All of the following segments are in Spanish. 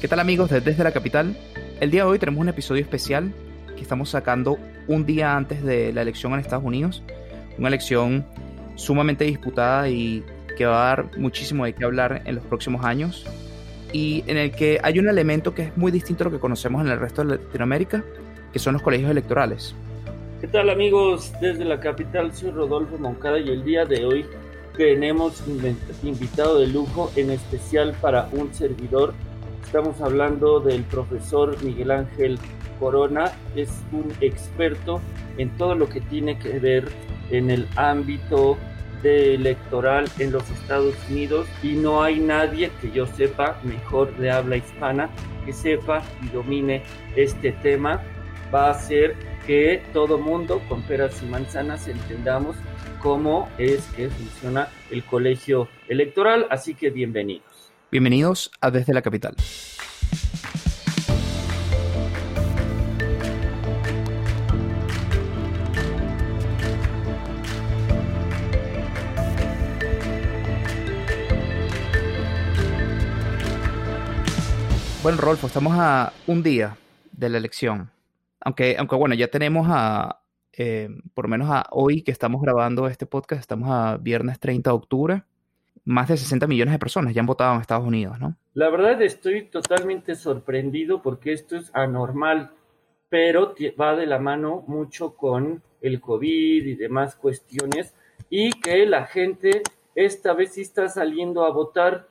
¿Qué tal amigos de Desde la Capital? El día de hoy tenemos un episodio especial que estamos sacando un día antes de la elección en Estados Unidos. Una elección sumamente disputada y que va a dar muchísimo de qué hablar en los próximos años. Y en el que hay un elemento que es muy distinto a lo que conocemos en el resto de Latinoamérica, que son los colegios electorales. ¿Qué tal amigos? Desde la capital soy Rodolfo Moncada y el día de hoy tenemos invitado de lujo, en especial para un servidor. Estamos hablando del profesor Miguel Ángel Corona, es un experto en todo lo que tiene que ver en el ámbito de electoral en los Estados Unidos y no hay nadie que yo sepa mejor de habla hispana que sepa y domine este tema. Va a ser que todo mundo con peras y manzanas entendamos cómo es que funciona el colegio electoral, así que bienvenidos. Bienvenidos a Desde la Capital. Bueno, Rolfo, estamos a un día de la elección. Aunque, aunque bueno, ya tenemos a, eh, por lo menos a hoy que estamos grabando este podcast, estamos a viernes 30 de octubre, más de 60 millones de personas ya han votado en Estados Unidos, ¿no? La verdad estoy totalmente sorprendido porque esto es anormal, pero va de la mano mucho con el COVID y demás cuestiones y que la gente esta vez sí está saliendo a votar.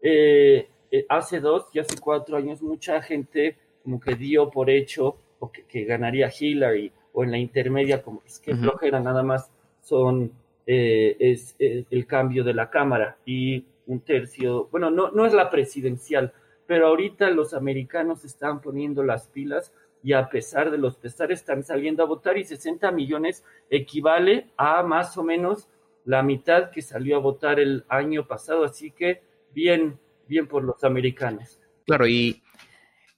Eh, eh, hace dos y hace cuatro años mucha gente como que dio por hecho o que, ganaría Hillary o en la intermedia como es que flojera nada más son eh, es, el cambio de la cámara y un tercio bueno no no es la presidencial pero ahorita los americanos están poniendo las pilas y a pesar de los pesares están saliendo a votar y 60 millones equivale a más o menos la mitad que salió a votar el año pasado así que bien bien por los americanos. Claro, y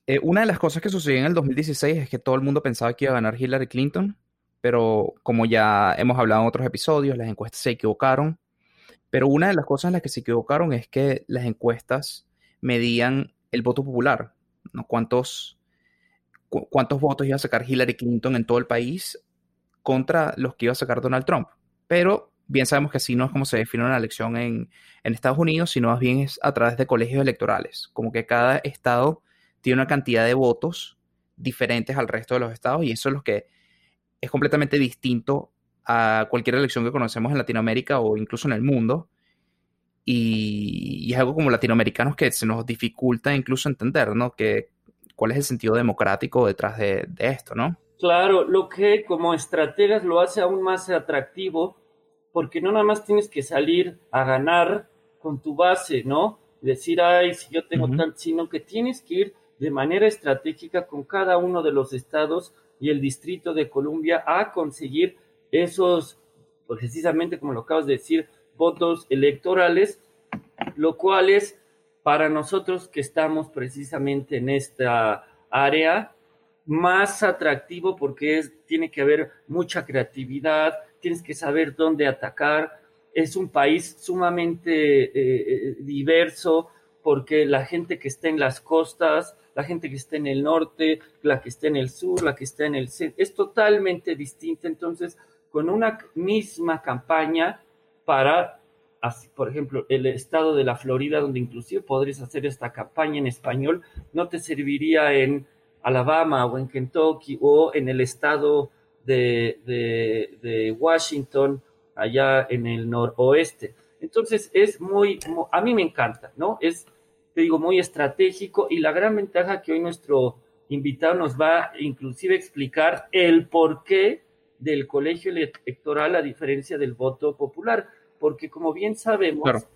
eh, una de las cosas que sucedió en el 2016 es que todo el mundo pensaba que iba a ganar Hillary Clinton, pero como ya hemos hablado en otros episodios, las encuestas se equivocaron. Pero una de las cosas en las que se equivocaron es que las encuestas medían el voto popular, ¿no? ¿Cuántos, cuántos votos iba a sacar Hillary Clinton en todo el país contra los que iba a sacar Donald Trump. Pero bien sabemos que así no es como se define una elección en, Estados Unidos, sino más bien es a través de colegios electorales, como que cada estado tiene una cantidad de votos diferentes al resto de los estados y eso es lo que es completamente distinto a cualquier elección que conocemos en Latinoamérica o incluso en el mundo. Y, es algo como latinoamericanos que se nos dificulta incluso entender, ¿no? Que, ¿Cuál es el sentido democrático detrás de, de esto, ¿no? Claro, lo que como estrategas lo hace aún más atractivo porque no nada más tienes que salir a ganar con tu base, ¿no? Decir, ay, si yo tengo tal, sino que tienes que ir de manera estratégica con cada uno de los estados y el Distrito de Columbia a conseguir esos, pues, precisamente como lo acabas de decir, votos electorales, lo cual es para nosotros que estamos precisamente en esta área más atractivo porque es, tiene que haber mucha creatividad, tienes que saber dónde atacar. Es un país sumamente eh, eh, diverso porque la gente que está en las costas, la gente que está en el norte, la que está en el sur, la que está en el centro, es totalmente distinta. Entonces, con una misma campaña para, por ejemplo, el estado de la Florida, donde inclusive podrías hacer esta campaña en español, no te serviría en Alabama o en Kentucky o en el estado de, Washington, allá en el noroeste. Entonces es muy, a mí me encanta, ¿no? Es, te digo, muy estratégico y la gran ventaja que hoy nuestro invitado nos va inclusive a explicar el porqué del colegio electoral a diferencia del voto popular, porque como bien sabemos,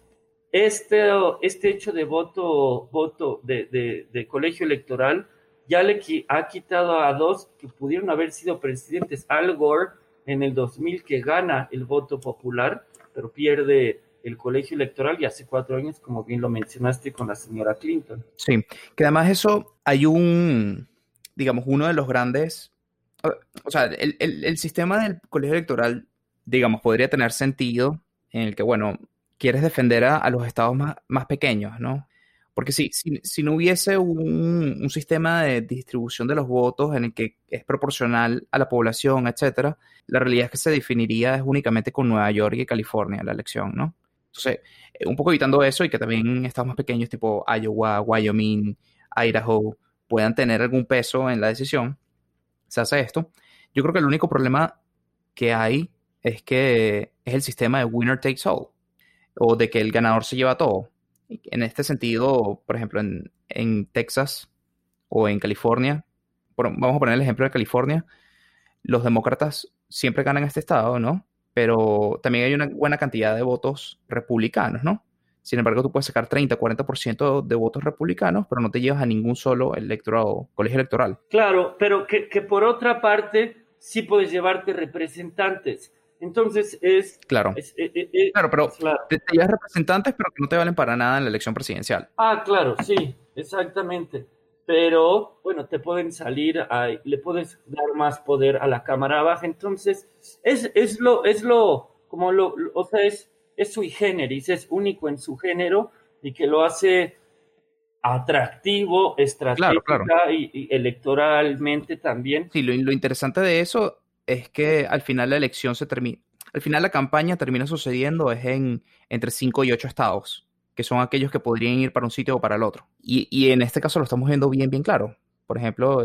este, este hecho de voto, voto de, de colegio electoral ya le ha quitado a dos que pudieron haber sido presidentes. Al Gore en el 2000 que gana el voto popular, pero pierde el colegio electoral y hace cuatro años, como bien lo mencionaste, con la señora Clinton. Sí, que además eso hay un, digamos, uno de los grandes, o sea, el, el sistema del colegio electoral, digamos, podría tener sentido en el que, bueno, quieres defender a, los estados más, más pequeños, ¿no? Porque si, si, no hubiese un, un, sistema de distribución de los votos en el que es proporcional a la población, etcétera, la realidad es que se definiría es únicamente con Nueva York y California la elección, ¿no? Entonces, eh, un poco evitando eso y que también estados más pequeños tipo Iowa, Wyoming, Idaho puedan tener algún peso en la decisión, se hace esto. Yo creo que el único problema que hay es que es el sistema de winner takes all o de que el ganador se lleva todo. En este sentido, por ejemplo, en, Texas o en California, vamos a poner el ejemplo de California, los demócratas siempre ganan este estado, ¿no? Pero también hay una buena cantidad de votos republicanos, ¿no? Sin embargo, tú puedes sacar 30, 40% de votos republicanos, pero no te llevas a ningún solo electorado, colegio electoral. Claro, pero que, por otra parte sí puedes llevarte representantes. Entonces es... Claro. Eh, eh, eh, claro, pero Te, te, llevas representantes, pero que no te valen para nada en la elección presidencial. Ah, claro, sí, exactamente pero bueno, te pueden salir, le puedes dar más poder a la cámara baja, entonces es, es lo, es lo, como lo, o sea, es, es sui generis, es único en su género y que lo hace atractivo, estratégica Y, electoralmente también. Sí, lo, lo interesante de eso es que al final la elección se termina, al final la campaña termina sucediendo es en entre cinco y ocho estados que son aquellos que podrían ir para un sitio o para el otro. Y, en este caso lo estamos viendo bien, bien claro. Por ejemplo,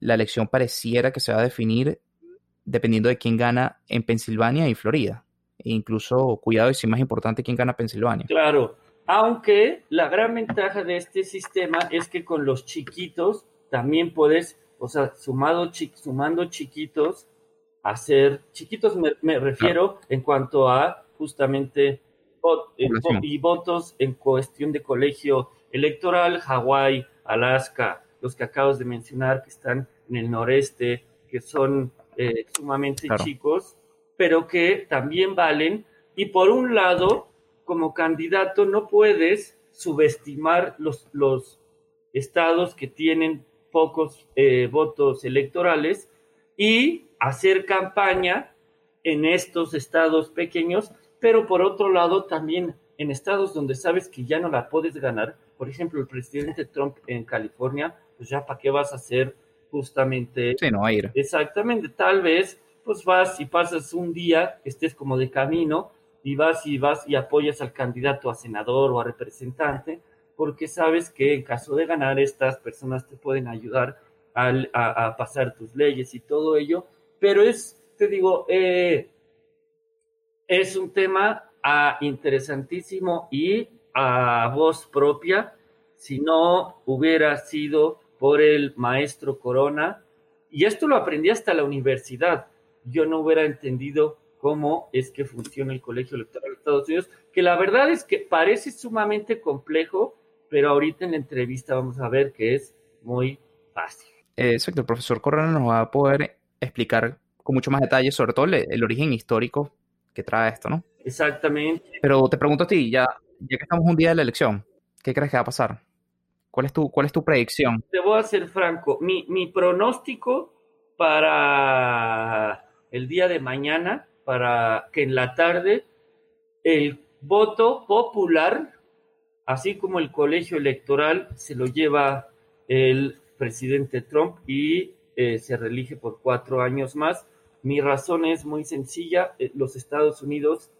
la elección pareciera que se va a definir dependiendo de quién gana en Pensilvania y Florida. E incluso, cuidado, y si más importante, quién gana Pensilvania. Claro, aunque la gran ventaja de este sistema es que con los chiquitos también puedes, o sea, sumado, sumando chiquitos, hacer, chiquitos me, refiero en cuanto a justamente eh, y votos en cuestión de colegio electoral, Hawái, Alaska, los que acabas de mencionar que están en el noreste, que son eh, sumamente chicos, pero que también valen. Y por un lado, como candidato no puedes subestimar los, los estados que tienen pocos eh, votos electorales y hacer campaña en estos estados pequeños pero por otro lado también en estados donde sabes que ya no la puedes ganar, por ejemplo, el presidente Trump en California, pues ya para qué vas a hacer justamente... Sí, no, a ir. Exactamente, tal vez pues vas y pasas un día, estés como de camino y vas y vas y apoyas al candidato a senador o a representante, porque sabes que en caso de ganar estas personas te pueden ayudar a, a pasar tus leyes y todo ello, pero es, te digo, eh, es un tema ah, interesantísimo y a voz propia. Si no hubiera sido por el maestro Corona, y esto lo aprendí hasta la universidad, yo no hubiera entendido cómo es que funciona el colegio electoral de Estados Unidos, que la verdad es que parece sumamente complejo, pero ahorita en la entrevista vamos a ver que es muy fácil. Exacto, el profesor Corona nos va a poder explicar con mucho más detalle, sobre todo el origen histórico que trae esto, ¿no? Exactamente. Pero te pregunto a ti, ya, ya que estamos un día de la elección, ¿qué crees que va a pasar? ¿Cuál es tu, cuál es tu predicción? Te voy a ser franco. Mi, mi pronóstico para el día de mañana, para que en la tarde el voto popular, así como el colegio electoral, se lo lleva el presidente Trump y eh, se reelige por cuatro años más mi razón es muy sencilla. Eh, los Estados Unidos,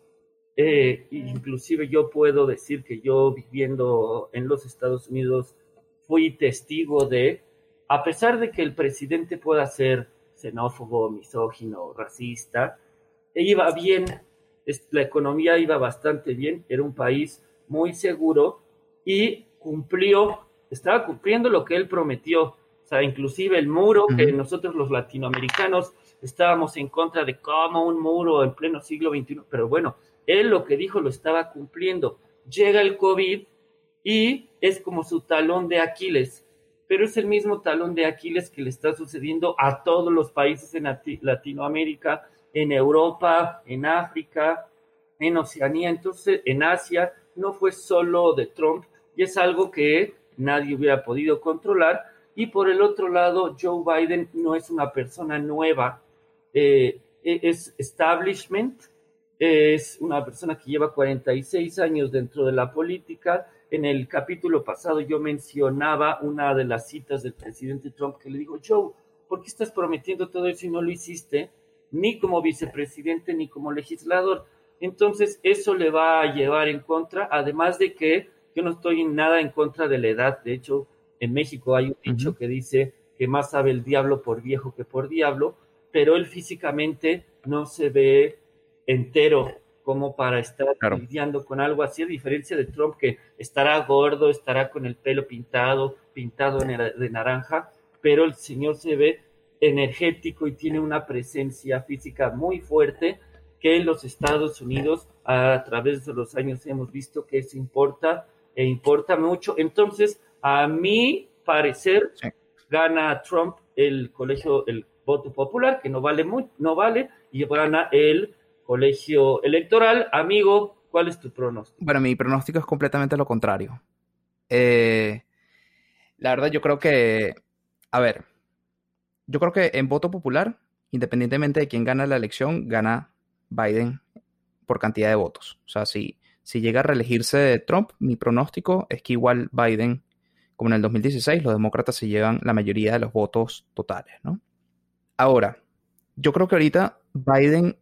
eh, inclusive yo puedo decir que yo viviendo en los Estados Unidos fui testigo de, a pesar de que el presidente pueda ser xenófobo, misógino, racista, iba bien, la economía iba bastante bien, era un país muy seguro y cumplió, estaba cumpliendo lo que él prometió. O sea, inclusive el muro que nosotros los latinoamericanos estábamos en contra de cómo un muro en pleno siglo XXI, pero bueno, él lo que dijo lo estaba cumpliendo. Llega el COVID y es como su talón de Aquiles, pero es el mismo talón de Aquiles que le está sucediendo a todos los países en Latinoamérica, en Europa, en África, en Oceanía, entonces en Asia, no fue solo de Trump y es algo que nadie hubiera podido controlar. Y por el otro lado, Joe Biden no es una persona nueva eh, e-, es establishment, es una persona que lleva 46 años dentro de la política en el capítulo pasado yo mencionaba una de las citas del presidente Trump que le dijo, Joe, ¿por qué estás prometiendo todo eso y no lo hiciste? Ni como vicepresidente ni como legislador. Entonces, eso le va a llevar en contra, además de que yo no estoy en nada en contra de la edad. De hecho, en México hay un dicho que dice que más sabe el diablo por viejo que por diablo, pero él físicamente no se ve entero como para estar lidiando con algo así, a diferencia de Trump que estará gordo, estará con el pelo pintado, pintado de naranja, pero el señor se ve energético y tiene una presencia física muy fuerte que en los Estados Unidos a través de los años hemos visto que se importa e importa mucho. Entonces, a mi parecer, gana Trump el colegio, el voto popular, que no vale, muy, no vale, y gana el colegio electoral. Amigo, ¿cuál es tu pronóstico? Bueno, mi pronóstico es completamente lo contrario. Eh, la verdad, yo creo que, a ver, yo creo que en voto popular, independientemente de quién gana la elección, gana Biden por cantidad de votos. O sea, si, si llega a reelegirse Trump, mi pronóstico es que igual Biden, como en el 2016, los demócratas se llevan la mayoría de los votos totales, ¿no? Ahora, yo creo que ahorita Biden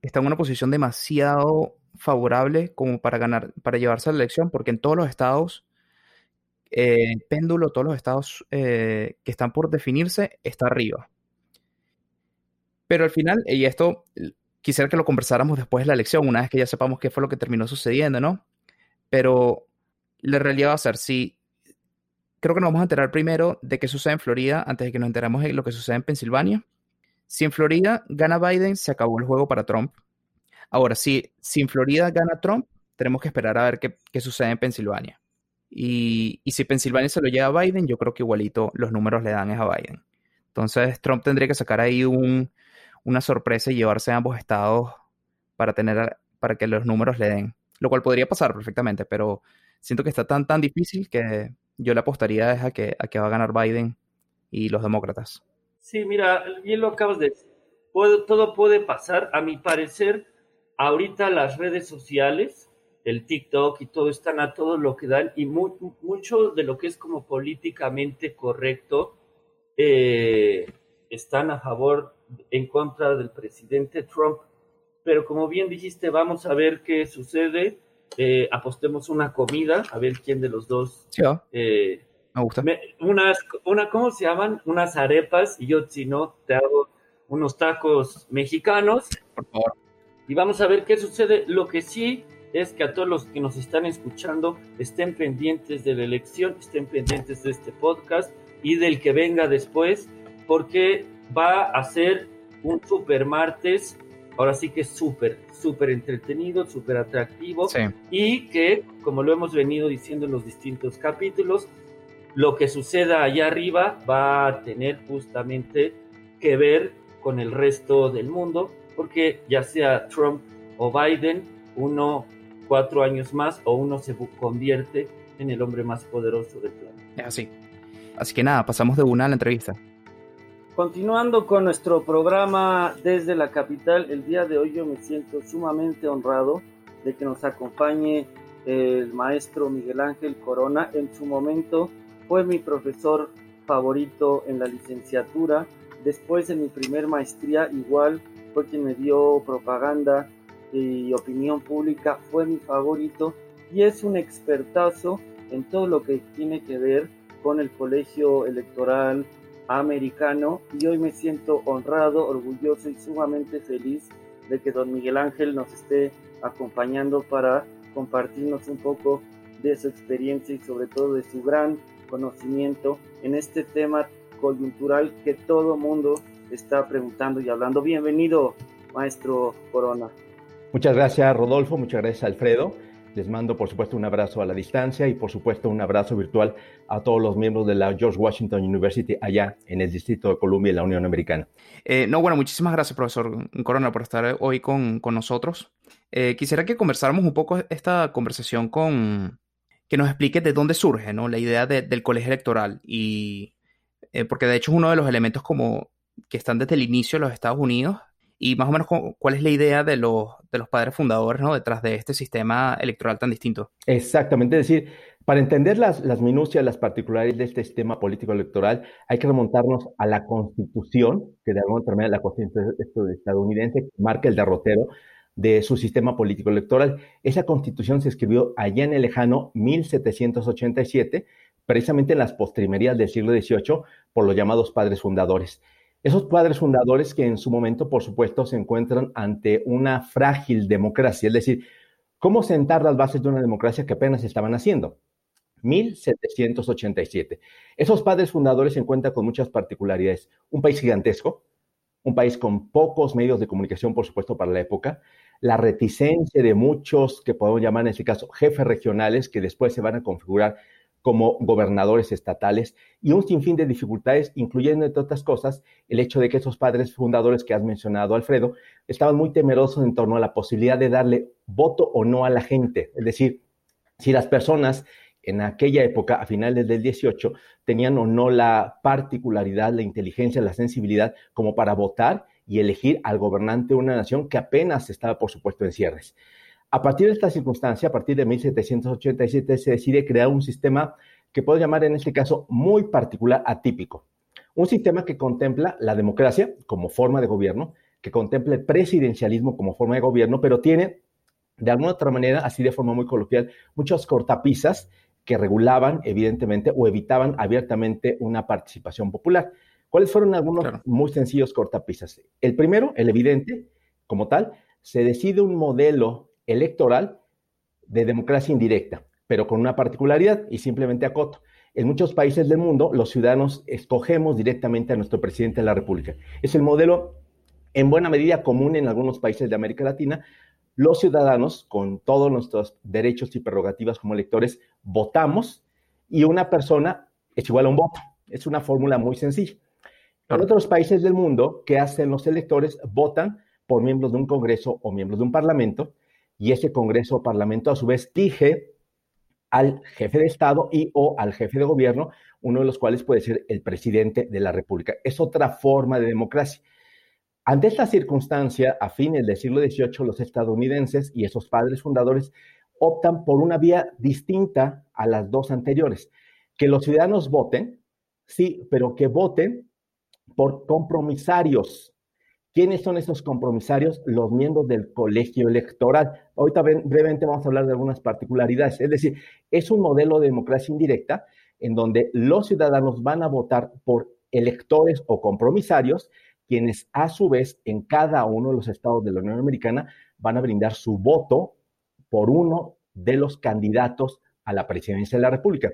está en una posición demasiado favorable como para ganar, para llevarse a la elección, porque en todos los estados, eh, péndulo, todos los estados eh, que están por definirse, está arriba. Pero al final, y esto quisiera que lo conversáramos después de la elección, una vez que ya sepamos qué fue lo que terminó sucediendo, ¿no? Pero la realidad va a ser, si creo que nos vamos a enterar primero de qué sucede en Florida antes de que nos enteremos de lo que sucede en Pensilvania. Si en Florida gana Biden, se acabó el juego para Trump. Ahora, si, si en Florida gana Trump, tenemos que esperar a ver qué, sucede en Pensilvania. Y, y, si Pensilvania se lo lleva a Biden, yo creo que igualito los números le dan es a Biden. Entonces, Trump tendría que sacar ahí un, una sorpresa y llevarse a ambos estados para tener para que los números le den. Lo cual podría pasar perfectamente, pero siento que está tan tan difícil que yo le apostaría a que, a que va a ganar Biden y los demócratas. Sí, mira, bien lo acabas de decir. todo puede pasar. A mi parecer, ahorita las redes sociales, el TikTok y todo están a todo lo que dan y mucho de lo que es como políticamente correcto eh, están a favor, en contra del presidente Trump. Pero como bien dijiste, vamos a ver qué sucede. Eh, apostemos una comida, a ver quién de los dos sí, eh, me gusta. unas, una, ¿cómo se llaman? Unas arepas y yo, si no, te hago unos tacos mexicanos. Por favor. Y vamos a ver qué sucede. Lo que sí es que a todos los que nos están escuchando estén pendientes de la elección, estén pendientes de este podcast y del que venga después, porque va a ser un super martes. Ahora sí que es súper, súper entretenido, súper atractivo. Sí. Y que, como lo hemos venido diciendo en los distintos capítulos, lo que suceda allá arriba va a tener justamente que ver con el resto del mundo, porque ya sea Trump o Biden, uno cuatro años más o uno se convierte en el hombre más poderoso del planeta. Así. Así que nada, pasamos de una a la entrevista. Continuando con nuestro programa desde la capital, el día de hoy yo me siento sumamente honrado de que nos acompañe el maestro Miguel Ángel Corona. En su momento fue mi profesor favorito en la licenciatura. Después en mi primer maestría igual fue quien me dio propaganda y opinión pública, fue mi favorito y es un expertazo en todo lo que tiene que ver con el colegio electoral americano y hoy me siento honrado, orgulloso y sumamente feliz de que don Miguel Ángel nos esté acompañando para compartirnos un poco de su experiencia y sobre todo de su gran conocimiento en este tema coyuntural que todo mundo está preguntando y hablando. Bienvenido, maestro Corona. Muchas gracias, Rodolfo. Muchas gracias, Alfredo. Les mando, por supuesto, un abrazo a la distancia y, por supuesto, un abrazo virtual a todos los miembros de la George Washington University allá en el Distrito de Columbia y la Unión Americana. Eh, no, bueno, muchísimas gracias, profesor Corona, por estar hoy con, con nosotros. Eh, quisiera que conversáramos un poco esta conversación con, que nos explique de dónde surge ¿no? la idea del colegio electoral. Y, eh, porque de hecho es uno de los elementos como que están desde el inicio de los Estados Unidos y más o menos cuál es la idea de los, de los padres fundadores ¿no? detrás de este sistema electoral tan distinto. Exactamente, es decir, para entender las, las minucias, las particularidades de este sistema político electoral, hay que remontarnos a la constitución, que de alguna manera la constitución estadounidense marca el derrotero de su sistema político electoral. Esa constitución se escribió allá en el lejano 1787, precisamente en las postrimerías del siglo XVIII, por los llamados padres fundadores. Esos padres fundadores que en su momento, por supuesto, se encuentran ante una frágil democracia, es decir, ¿cómo sentar las bases de una democracia que apenas estaban haciendo? 1787. Esos padres fundadores se encuentran con muchas particularidades. Un país gigantesco, un país con pocos medios de comunicación, por supuesto, para la época, la reticencia de muchos que podemos llamar en este caso jefes regionales que después se van a configurar como gobernadores estatales y un sinfín de dificultades, incluyendo, entre otras cosas, el hecho de que esos padres fundadores que has mencionado, Alfredo, estaban muy temerosos en torno a la posibilidad de darle voto o no a la gente. Es decir, si las personas en aquella época, a finales del 18, tenían o no la particularidad, la inteligencia, la sensibilidad como para votar y elegir al gobernante de una nación que apenas estaba, por supuesto, en cierres. A partir de esta circunstancia, a partir de 1787, se decide crear un sistema que puedo llamar en este caso muy particular, atípico. Un sistema que contempla la democracia como forma de gobierno, que contempla el presidencialismo como forma de gobierno, pero tiene, de alguna otra manera, así de forma muy coloquial, muchas cortapisas que regulaban, evidentemente, o evitaban abiertamente una participación popular. ¿Cuáles fueron algunos muy sencillos cortapisas? El primero, el evidente, como tal, se decide un modelo electoral de democracia indirecta, pero con una particularidad y simplemente acoto. En muchos países del mundo, los ciudadanos escogemos directamente a nuestro presidente de la República. Es el modelo en buena medida común en algunos países de América Latina. Los ciudadanos, con todos nuestros derechos y prerrogativas como electores, votamos y una persona es igual a un voto. Es una fórmula muy sencilla. En otros países del mundo, ¿qué hacen los electores? Votan por miembros de un Congreso o miembros de un Parlamento y ese Congreso o Parlamento a su vez elige al jefe de Estado y o al jefe de gobierno, uno de los cuales puede ser el presidente de la República. Es otra forma de democracia. Ante esta circunstancia, a fines del siglo XVIII, los estadounidenses y esos padres fundadores optan por una vía distinta a las dos anteriores. Que los ciudadanos voten, sí, pero que voten por compromisarios, ¿Quiénes son esos compromisarios? Los miembros del colegio electoral. Ahorita brevemente vamos a hablar de algunas particularidades. Es decir, es un modelo de democracia indirecta en donde los ciudadanos van a votar por electores o compromisarios, quienes a su vez en cada uno de los estados de la Unión Americana van a brindar su voto por uno de los candidatos a la presidencia de la República.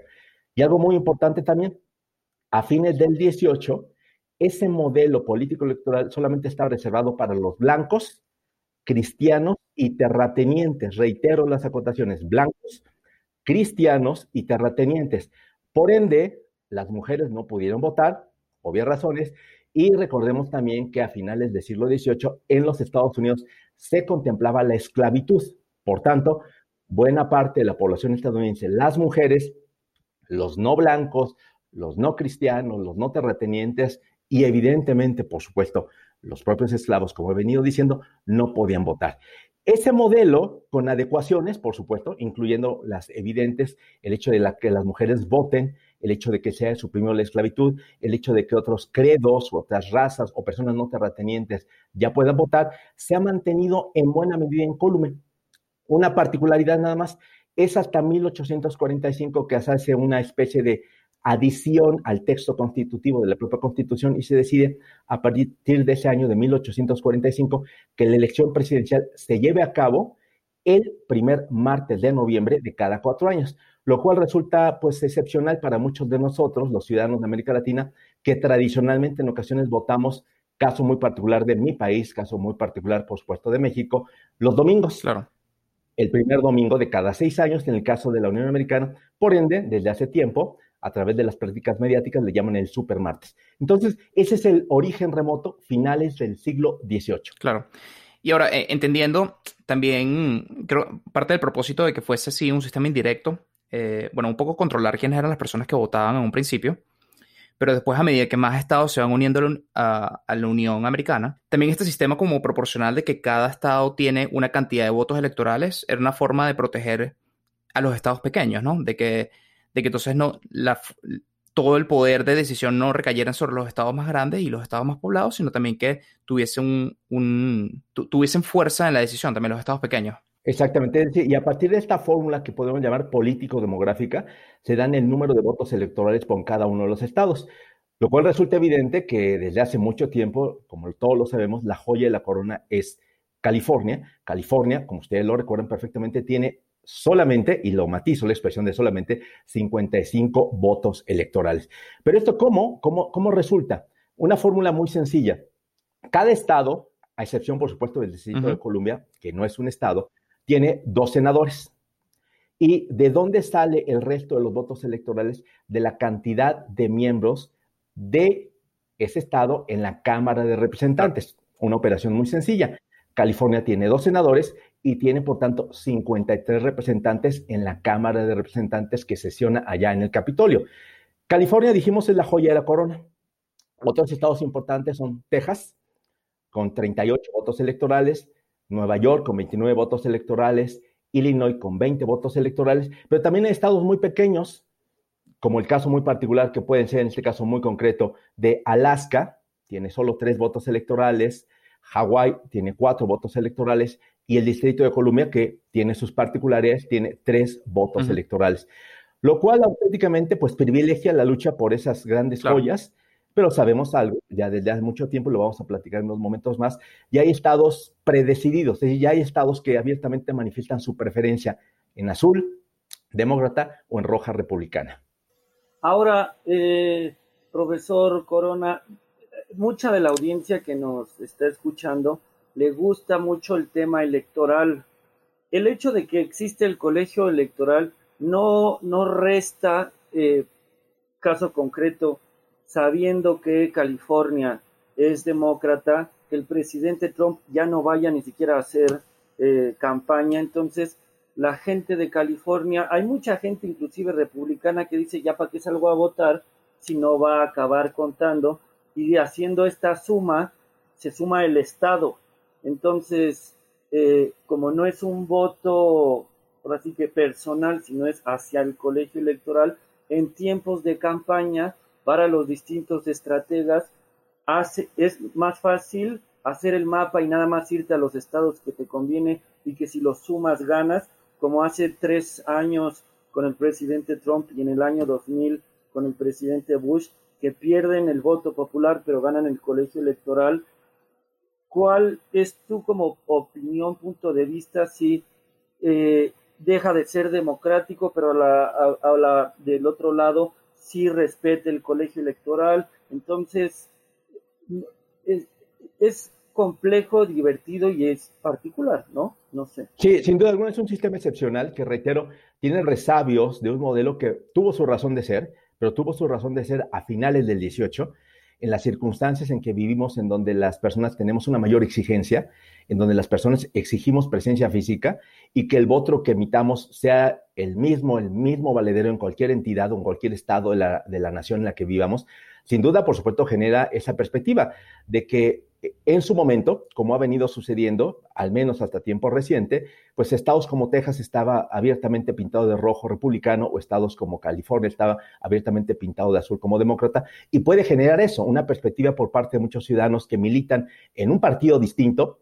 Y algo muy importante también, a fines del 18, ese modelo político electoral solamente estaba reservado para los blancos, cristianos y terratenientes. Reitero las acotaciones, blancos, cristianos y terratenientes. Por ende, las mujeres no pudieron votar, obvias razones, y recordemos también que a finales del siglo XVIII en los Estados Unidos se contemplaba la esclavitud. Por tanto, buena parte de la población estadounidense, las mujeres, los no blancos, los no cristianos, los no terratenientes y evidentemente, por supuesto, los propios esclavos, como he venido diciendo, no podían votar. Ese modelo, con adecuaciones, por supuesto, incluyendo las evidentes, el hecho de que las mujeres voten, el hecho de que se haya suprimido la esclavitud, el hecho de que otros credos, otras razas o personas no terratenientes ya puedan votar, se ha mantenido en buena medida en columen. Una particularidad nada más es hasta 1845 que se hace una especie de adición al texto constitutivo de la propia Constitución y se decide a partir de ese año de 1845 que la elección presidencial se lleve a cabo el primer martes de noviembre de cada cuatro años, lo cual resulta pues excepcional para muchos de nosotros, los ciudadanos de América Latina, que tradicionalmente en ocasiones votamos, caso muy particular de mi país, caso muy particular por supuesto de México, los domingos. Claro. El primer domingo de cada seis años, en el caso de la Unión Americana, por ende, desde hace tiempo, a través de las prácticas mediáticas le llaman el supermartes. Entonces, ese es el origen remoto, finales del siglo XVIII. Claro. Y ahora, eh, entendiendo también, creo, parte del propósito de que fuese así un sistema indirecto, eh, bueno, un poco controlar quiénes eran las personas que votaban en un principio, pero después a medida que más estados se van uniendo a, la Unión Americana, también este sistema como proporcional de que cada estado tiene una cantidad de votos electorales era una forma de proteger a los estados pequeños, ¿no? De que, de que entonces no, la, todo el poder de decisión no recayera sobre los estados más grandes y los estados más poblados, sino también que tuviesen, un, tuviesen fuerza en la decisión, también los estados pequeños. Exactamente, y a partir de esta fórmula que podemos llamar político-demográfica, se dan el número de votos electorales por cada uno de los estados, lo cual resulta evidente que desde hace mucho tiempo, como todos lo sabemos, la joya de la corona es California. California, como ustedes lo recuerdan perfectamente, tiene solamente, y lo matizo la expresión de solamente, 55 votos electorales. Pero esto, ¿cómo, cómo, cómo resulta? Una fórmula muy sencilla. Cada estado, a excepción, por supuesto, del Distrito de Columbia, que no es un estado, tiene dos senadores. ¿Y de dónde sale el resto de los votos electorales? De la cantidad de miembros de ese estado en la Cámara de Representantes. Una operación muy sencilla. California tiene dos senadores y tiene, por tanto, 53 representantes en la Cámara de Representantes que sesiona allá en el Capitolio. California, dijimos, es la joya de la corona. Otros estados importantes son Texas, con 38 votos electorales, Nueva York con 29 votos electorales, Illinois con 20 votos electorales, pero también hay estados muy pequeños, como el caso muy particular que pueden ser en este caso muy concreto de Alaska, tiene solo tres votos electorales, Hawái tiene cuatro votos electorales y el Distrito de Columbia, que tiene sus particularidades, tiene tres votos electorales, lo cual auténticamente pues privilegia la lucha por esas grandes joyas pero sabemos algo, ya desde hace mucho tiempo, lo vamos a platicar en unos momentos más, y hay estados predecididos, es decir, ya hay estados que abiertamente manifiestan su preferencia en azul, demócrata o en roja republicana. Ahora, eh, profesor Corona, mucha de la audiencia que nos está escuchando le gusta mucho el tema electoral. El hecho de que existe el colegio electoral no, no resta, eh, caso concreto, sabiendo que California es demócrata, que el presidente Trump ya no vaya ni siquiera a hacer eh, campaña. Entonces, la gente de California, hay mucha gente, inclusive republicana, que dice ya para qué salgo a votar si no va a acabar contando. Y haciendo esta suma, se suma el Estado. Entonces, eh, como no es un voto, por así que personal, sino es hacia el colegio electoral, en tiempos de campaña, para los distintos estrategas, hace, es más fácil hacer el mapa y nada más irte a los estados que te conviene y que si los sumas ganas, como hace tres años con el presidente Trump y en el año 2000 con el presidente Bush, que pierden el voto popular pero ganan el colegio electoral. ¿Cuál es tu como opinión, punto de vista, si eh, deja de ser democrático, pero a la, del otro lado sí respete el colegio electoral. Entonces, es, complejo, divertido y es particular, ¿no? No sé. Sí, sin duda alguna es un sistema excepcional que, reitero, tiene resabios de un modelo que tuvo su razón de ser, pero tuvo su razón de ser a finales del 18 en las circunstancias en que vivimos, en donde las personas tenemos una mayor exigencia, en donde las personas exigimos presencia física y que el voto que emitamos sea el mismo, el mismo valedero en cualquier entidad o en cualquier estado de la, de la nación en la que vivamos, sin duda, por supuesto, genera esa perspectiva de que en su momento, como ha venido sucediendo, al menos hasta tiempo reciente, pues estados como Texas estaba abiertamente pintado de rojo republicano o estados como California estaba abiertamente pintado de azul como demócrata y puede generar eso, una perspectiva por parte de muchos ciudadanos que militan en un partido distinto,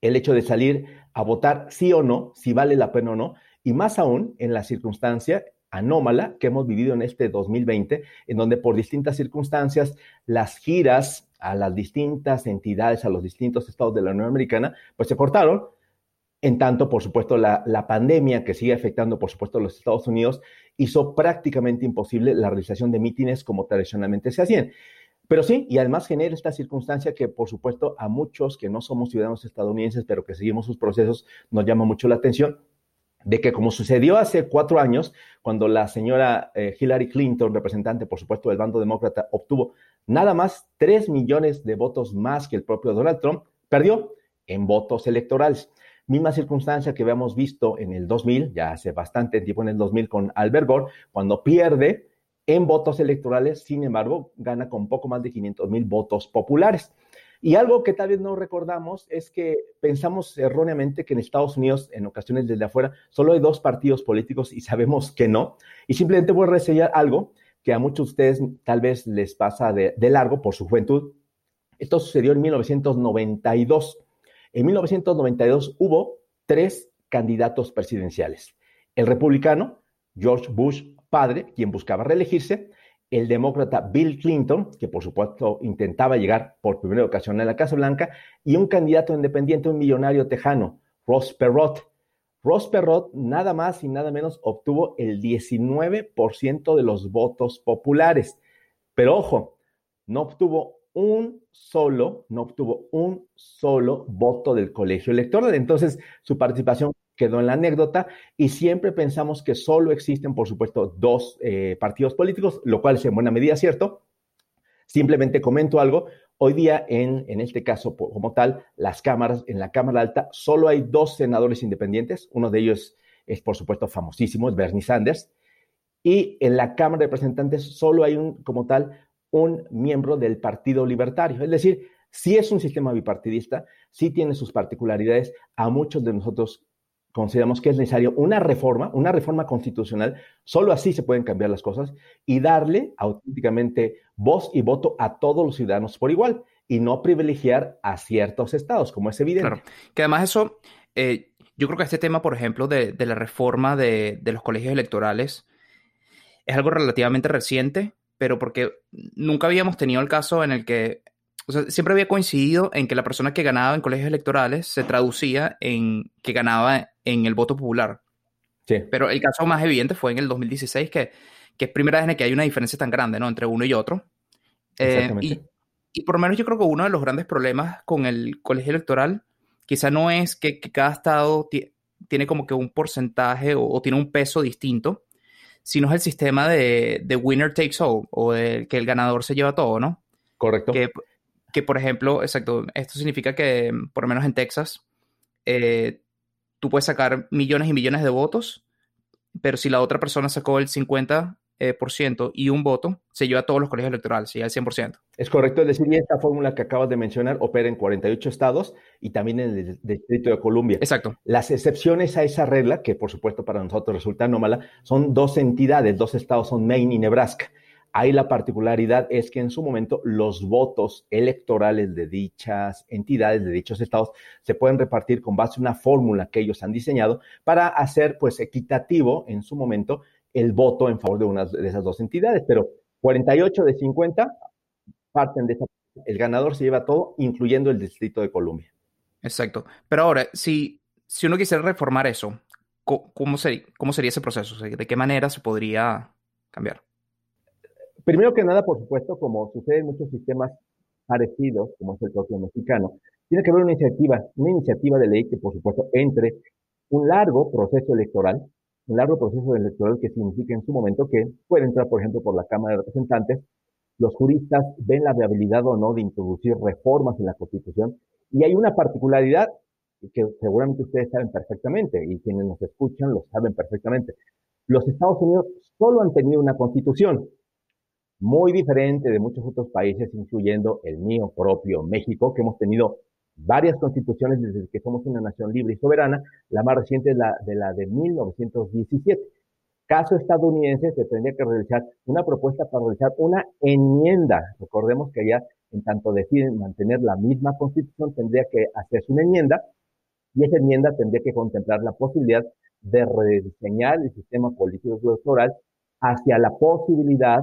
el hecho de salir a votar sí o no, si vale la pena o no, y más aún en la circunstancia anómala que hemos vivido en este 2020, en donde por distintas circunstancias las giras a las distintas entidades, a los distintos estados de la Unión Americana, pues se cortaron. En tanto, por supuesto, la, la pandemia que sigue afectando, por supuesto, a los Estados Unidos, hizo prácticamente imposible la realización de mítines como tradicionalmente se hacían. Pero sí, y además genera esta circunstancia que, por supuesto, a muchos que no somos ciudadanos estadounidenses, pero que seguimos sus procesos, nos llama mucho la atención, de que como sucedió hace cuatro años, cuando la señora eh, Hillary Clinton, representante, por supuesto, del bando demócrata, obtuvo nada más tres millones de votos más que el propio Donald Trump, perdió en votos electorales. Misma circunstancia que habíamos visto en el 2000, ya hace bastante tiempo en el 2000 con Albert Gore, cuando pierde en votos electorales, sin embargo, gana con poco más de 500 mil votos populares. Y algo que tal vez no recordamos es que pensamos erróneamente que en Estados Unidos, en ocasiones desde afuera, solo hay dos partidos políticos y sabemos que no. Y simplemente voy a reseñar algo que a muchos de ustedes tal vez les pasa de, de largo por su juventud. Esto sucedió en 1992. En 1992 hubo tres candidatos presidenciales. El republicano, George Bush padre, quien buscaba reelegirse, el demócrata Bill Clinton, que por supuesto intentaba llegar por primera ocasión a la Casa Blanca, y un candidato independiente, un millonario tejano, Ross Perot. Ross Perot nada más y nada menos obtuvo el 19% de los votos populares. Pero ojo, no obtuvo un solo, no obtuvo un solo voto del colegio electoral. Entonces, su participación quedó en la anécdota y siempre pensamos que solo existen, por supuesto, dos eh, partidos políticos, lo cual es en buena medida cierto. Simplemente comento algo. Hoy día, en, en este caso como tal, las cámaras, en la Cámara Alta, solo hay dos senadores independientes. Uno de ellos es, por supuesto, famosísimo, es Bernie Sanders. Y en la Cámara de Representantes solo hay un, como tal, un miembro del Partido Libertario. Es decir, si es un sistema bipartidista, sí tiene sus particularidades. A muchos de nosotros consideramos que es necesario una reforma, una reforma constitucional, solo así se pueden cambiar las cosas y darle auténticamente voz y voto a todos los ciudadanos por igual y no privilegiar a ciertos estados, como es evidente. Claro, que además eso, eh, yo creo que este tema, por ejemplo, de, la reforma de, de, los colegios electorales es algo relativamente reciente, pero porque nunca habíamos tenido el caso en el que o sea, siempre había coincidido en que la persona que ganaba en colegios electorales se traducía en que ganaba en el voto popular. Sí. Pero el caso más evidente fue en el 2016, que, que es primera vez en que hay una diferencia tan grande, ¿no? Entre uno y otro. Eh, y, y, por lo menos yo creo que uno de los grandes problemas con el colegio electoral quizá no es que, cada estado tiene como que un porcentaje o, tiene un peso distinto, sino es el sistema de, de winner takes all o de que el ganador se lleva todo, ¿no? Correcto. Que que por ejemplo, exacto, esto significa que por lo menos en Texas, eh, tú puedes sacar millones y millones de votos, pero si la otra persona sacó el 50% eh, por ciento y un voto, se lleva a todos los colegios electorales, se lleva el 100%. Es correcto, es decir, esta fórmula que acabas de mencionar opera en 48 estados y también en el Distrito de Columbia. Exacto. Las excepciones a esa regla, que por supuesto para nosotros resulta anómala, son dos entidades, dos estados son Maine y Nebraska. Ahí la particularidad es que en su momento los votos electorales de dichas entidades, de dichos estados, se pueden repartir con base a una fórmula que ellos han diseñado para hacer pues equitativo en su momento el voto en favor de una de esas dos entidades. Pero 48 de 50 parten de esa. El ganador se lleva todo, incluyendo el Distrito de Columbia. Exacto. Pero ahora, si, si uno quisiera reformar eso, ¿cómo sería, ¿cómo sería ese proceso? ¿De qué manera se podría cambiar? Primero que nada, por supuesto, como sucede en muchos sistemas parecidos, como es el propio mexicano, tiene que haber una iniciativa, una iniciativa de ley que, por supuesto, entre un largo proceso electoral, un largo proceso electoral que significa en su momento que puede entrar, por ejemplo, por la Cámara de Representantes, los juristas ven la viabilidad o no de introducir reformas en la Constitución, y hay una particularidad que seguramente ustedes saben perfectamente, y quienes nos escuchan lo saben perfectamente. Los Estados Unidos solo han tenido una constitución, muy diferente de muchos otros países, incluyendo el mío propio, México, que hemos tenido varias constituciones desde que somos una nación libre y soberana. La más reciente es la de la de 1917. Caso estadounidense, se tendría que realizar una propuesta para realizar una enmienda. Recordemos que allá, en tanto deciden mantener la misma constitución, tendría que hacerse una enmienda y esa enmienda tendría que contemplar la posibilidad de rediseñar el sistema político electoral hacia la posibilidad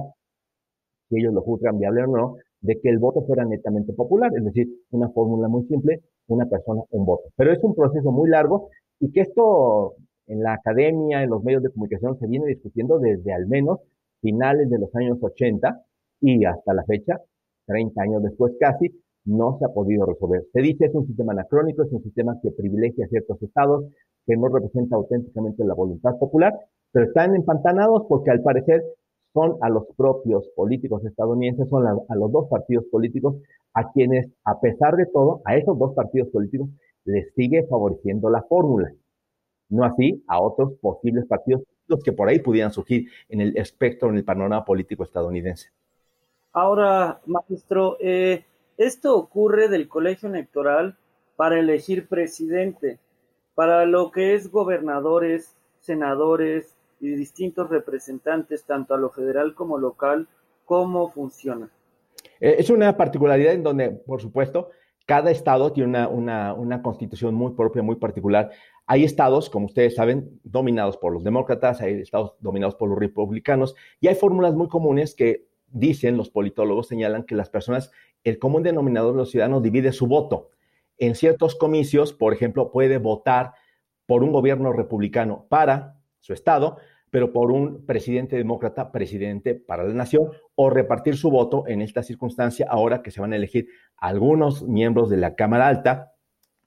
si ellos lo juzgan viable o no, de que el voto fuera netamente popular, es decir, una fórmula muy simple, una persona, un voto. Pero es un proceso muy largo y que esto en la academia, en los medios de comunicación, se viene discutiendo desde al menos finales de los años 80 y hasta la fecha, 30 años después casi, no se ha podido resolver. Se dice es un sistema anacrónico, es un sistema que privilegia ciertos estados, que no representa auténticamente la voluntad popular, pero están empantanados porque al parecer son a los propios políticos estadounidenses, son a, los dos partidos políticos a quienes, a pesar de todo, a esos dos partidos políticos les sigue favoreciendo la fórmula. No así a otros posibles partidos partidos que por ahí pudieran surgir en el espectro, en el panorama político estadounidense. Ahora, maestro, eh, esto ocurre del colegio electoral para elegir presidente, para lo que es gobernadores, senadores y distintos representantes, tanto a lo federal como local, ¿cómo funciona? Eh, es una particularidad en donde, por supuesto, cada estado tiene una, constitución muy propia, muy particular. Hay estados, como ustedes saben, dominados por los demócratas, hay estados dominados por los republicanos, y hay fórmulas muy comunes que dicen, los politólogos señalan que las personas, el común denominador de los ciudadanos divide su voto. En ciertos comicios, por ejemplo, puede votar por un gobierno republicano para su estado, pero por un presidente demócrata, presidente para la nación, o repartir su voto en esta circunstancia ahora que se van a elegir algunos miembros de la Cámara Alta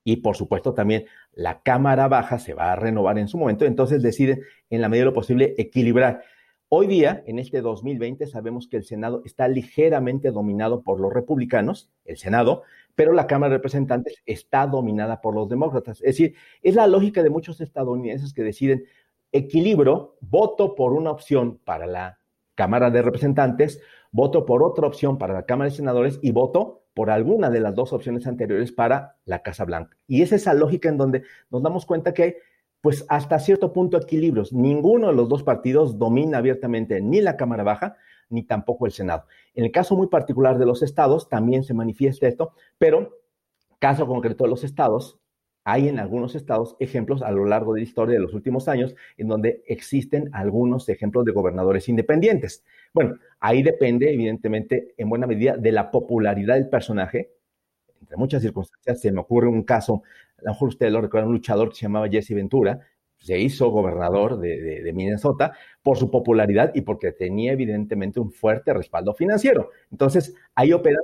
y por supuesto también la Cámara Baja se va a renovar en su momento, entonces deciden en la medida de lo posible equilibrar. Hoy día, en este 2020, sabemos que el Senado está ligeramente dominado por los republicanos, el Senado, pero la Cámara de Representantes está dominada por los demócratas. Es decir, es la lógica de muchos estadounidenses que deciden, equilibrio, voto por una opción para la Cámara de Representantes, voto por otra opción para la Cámara de Senadores y voto por alguna de las dos opciones anteriores para la Casa Blanca. Y es esa lógica en donde nos damos cuenta que pues hasta cierto punto, equilibrios. Ninguno de los dos partidos domina abiertamente ni la Cámara Baja ni tampoco el Senado. En el caso muy particular de los estados también se manifiesta esto, pero caso concreto de los estados, hay en algunos estados ejemplos a lo largo de la historia de los últimos años en donde existen algunos ejemplos de gobernadores independientes. Bueno, ahí depende, evidentemente, en buena medida de la popularidad del personaje. Entre muchas circunstancias, se me ocurre un caso, a lo mejor ustedes lo recuerdan, un luchador que se llamaba Jesse Ventura, se hizo gobernador de, de, Minnesota por su popularidad y porque tenía evidentemente un fuerte respaldo financiero. Entonces, ahí opera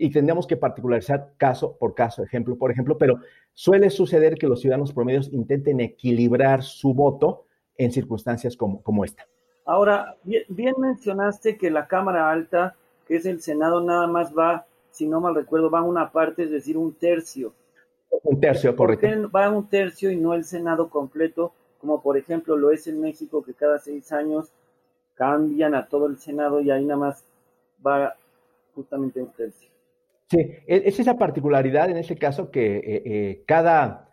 y tendríamos que particularizar caso por caso, ejemplo por ejemplo, pero suele suceder que los ciudadanos promedios intenten equilibrar su voto en circunstancias como, como esta. Ahora, bien, mencionaste que la Cámara Alta, que es el Senado, nada más va, si no mal recuerdo, va una parte, es decir, un tercio. Un tercio, correcto. Va un tercio y no el Senado completo, como por ejemplo lo es en México, que cada seis años cambian a todo el Senado y ahí nada más va justamente un tercio. Sí, e, es esa particularidad en este caso que eh, eh, cada,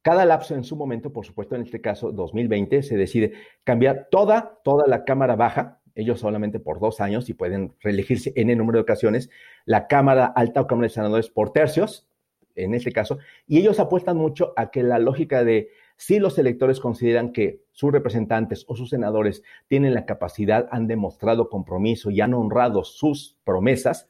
cada lapso en su momento, por supuesto en este caso 2020, se decide cambiar toda, toda la Cámara Baja, ellos solamente por dos años y pueden reelegirse en el número de ocasiones, la Cámara Alta o Cámara de Senadores por tercios, en este caso, y ellos apuestan mucho a que la lógica de si los electores consideran que sus representantes o sus senadores tienen la capacidad, han demostrado compromiso y han honrado sus promesas,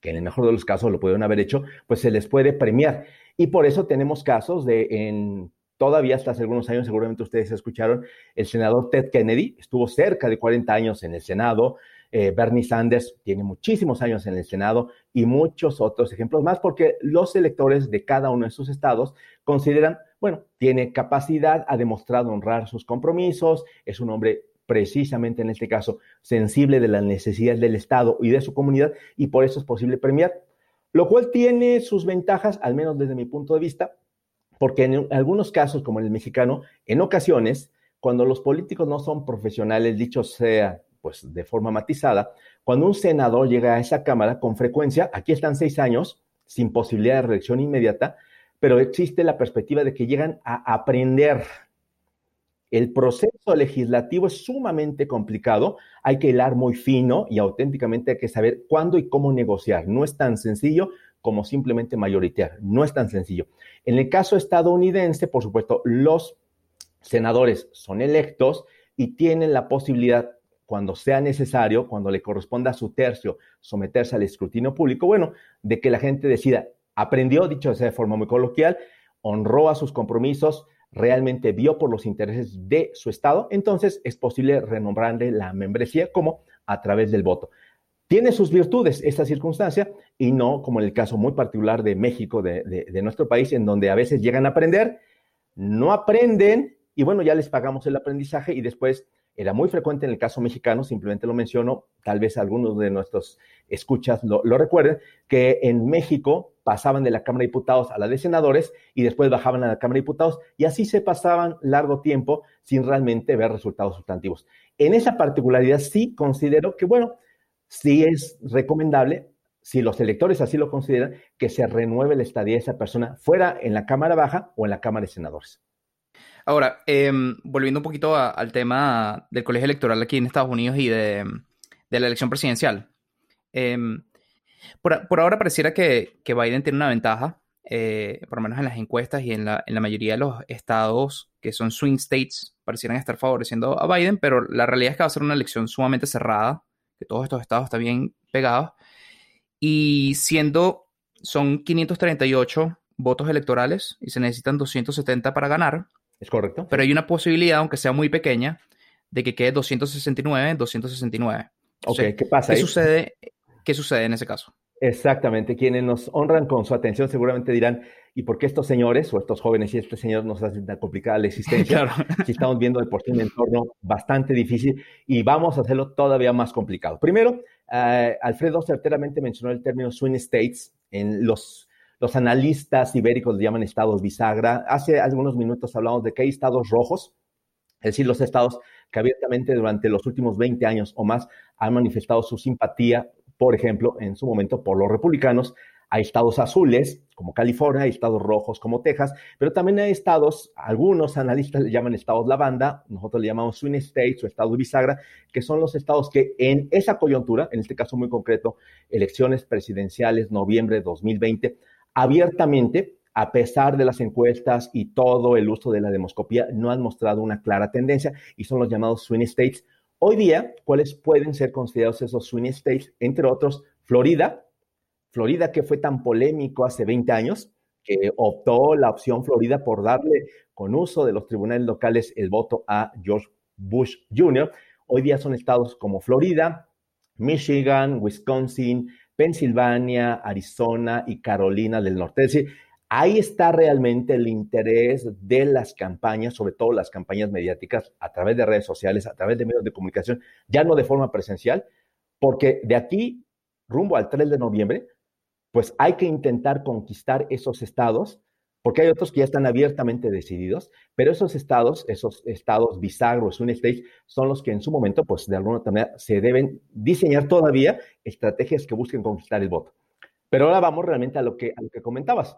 que en el mejor de los casos lo pudieron haber hecho, pues se les puede premiar. Y por eso tenemos casos de en todavía hasta hace algunos años, seguramente ustedes escucharon, el senador Ted Kennedy estuvo cerca de 40 años en el Senado, eh, Bernie Sanders tiene muchísimos años en el Senado y muchos otros ejemplos más, porque los electores de cada uno de sus estados consideran, bueno, tiene capacidad, ha demostrado honrar sus compromisos, es un hombre precisamente en este caso sensible de las necesidades del Estado y de su comunidad y por eso es posible premiar, lo cual tiene sus ventajas, al menos desde mi punto de vista, porque en algunos casos, como en el mexicano, en ocasiones, cuando los políticos no son profesionales, dicho sea pues de forma matizada, cuando un senador llega a esa Cámara, con frecuencia, aquí están seis años, sin posibilidad de reelección inmediata, pero existe la perspectiva de que llegan a aprender el proceso legislativo es sumamente complicado, hay que hilar muy fino y auténticamente hay que saber cuándo y cómo negociar. No es tan sencillo como simplemente mayoritear, no es tan sencillo. En el caso estadounidense, por supuesto, los senadores son electos y tienen la posibilidad, cuando sea necesario, cuando le corresponda a su tercio someterse al escrutinio público, bueno, de que la gente decida, aprendió, dicho de forma muy coloquial, honró a sus compromisos, realmente vio por los intereses de su Estado, entonces es posible renombrarle la membresía como a través del voto. Tiene sus virtudes esta circunstancia y no como en el caso muy particular de México, de, nuestro país, en donde a veces llegan a aprender, no aprenden y bueno, ya les pagamos el aprendizaje y después era muy frecuente en el caso mexicano, simplemente lo menciono, tal vez algunos de nuestros escuchas lo, recuerden, que en México pasaban de la Cámara de Diputados a la de Senadores y después bajaban a la Cámara de Diputados y así se pasaban largo tiempo sin realmente ver resultados sustantivos. En esa particularidad sí considero que, bueno, sí es recomendable, si los electores así lo consideran, que se renueve la estadía de esa persona fuera en la Cámara Baja o en la Cámara de Senadores. Ahora, em, volviendo un poquito al tema del colegio electoral aquí en Estados Unidos y de, la elección presidencial. Em, por, ahora pareciera que, Biden tiene una ventaja, eh, por lo menos en las encuestas y en la, mayoría de los estados que son swing states, parecieran estar favoreciendo a Biden, pero la realidad es que va a ser una elección sumamente cerrada, que todos estos estados están bien pegados, y siendo, son 538 votos electorales y se necesitan 270 para ganar. Es correcto. Pero hay una posibilidad, aunque sea muy pequeña, de que quede 269, 269. Ok, ¿qué pasa? ¿Qué sucede ¿Qué sucede en ese caso? Exactamente. Quienes nos honran con su atención seguramente dirán, ¿y por qué estos señores o estos jóvenes y este señor nos hacen tan complicada la existencia? Claro. Si estamos viendo de por sí un entorno bastante difícil y vamos a hacerlo todavía más complicado. Primero, eh, Alfredo certeramente mencionó el término swing states. En los, los analistas ibéricos le llaman estados bisagra. Hace algunos minutos hablamos de que hay estados rojos, es decir, los estados que abiertamente durante los últimos 20 años o más han manifestado su simpatía por ejemplo, en su momento por los republicanos. Hay estados azules, como California, hay estados rojos, como Texas, pero también hay estados, algunos analistas le llaman estados lavanda, nosotros le llamamos swing states o estados bisagra, que son los estados que en esa coyuntura, en este caso muy concreto, elecciones presidenciales, noviembre de 2020, abiertamente, a pesar de las encuestas y todo el uso de la demoscopía, no han mostrado una clara tendencia y son los llamados swing states Hoy día, ¿cuáles pueden ser considerados esos swing states? Entre otros, Florida. Florida que fue tan polémico hace 20 años, que optó la opción Florida por darle con uso de los tribunales locales el voto a George Bush Jr. Hoy día son estados como Florida, Michigan, Wisconsin, Pensilvania, Arizona y Carolina del Norte. Ahí está realmente el interés de las campañas, sobre todo las campañas mediáticas, a través de redes sociales, a través de medios de comunicación, ya no de forma presencial, porque de aquí rumbo al 3 de noviembre, pues hay que intentar conquistar esos estados, porque hay otros que ya están abiertamente decididos, pero esos estados, esos estados bisagros, un stage, son los que en su momento, pues de alguna manera, se deben diseñar todavía estrategias que busquen conquistar el voto. Pero ahora vamos realmente a lo que, a lo que comentabas.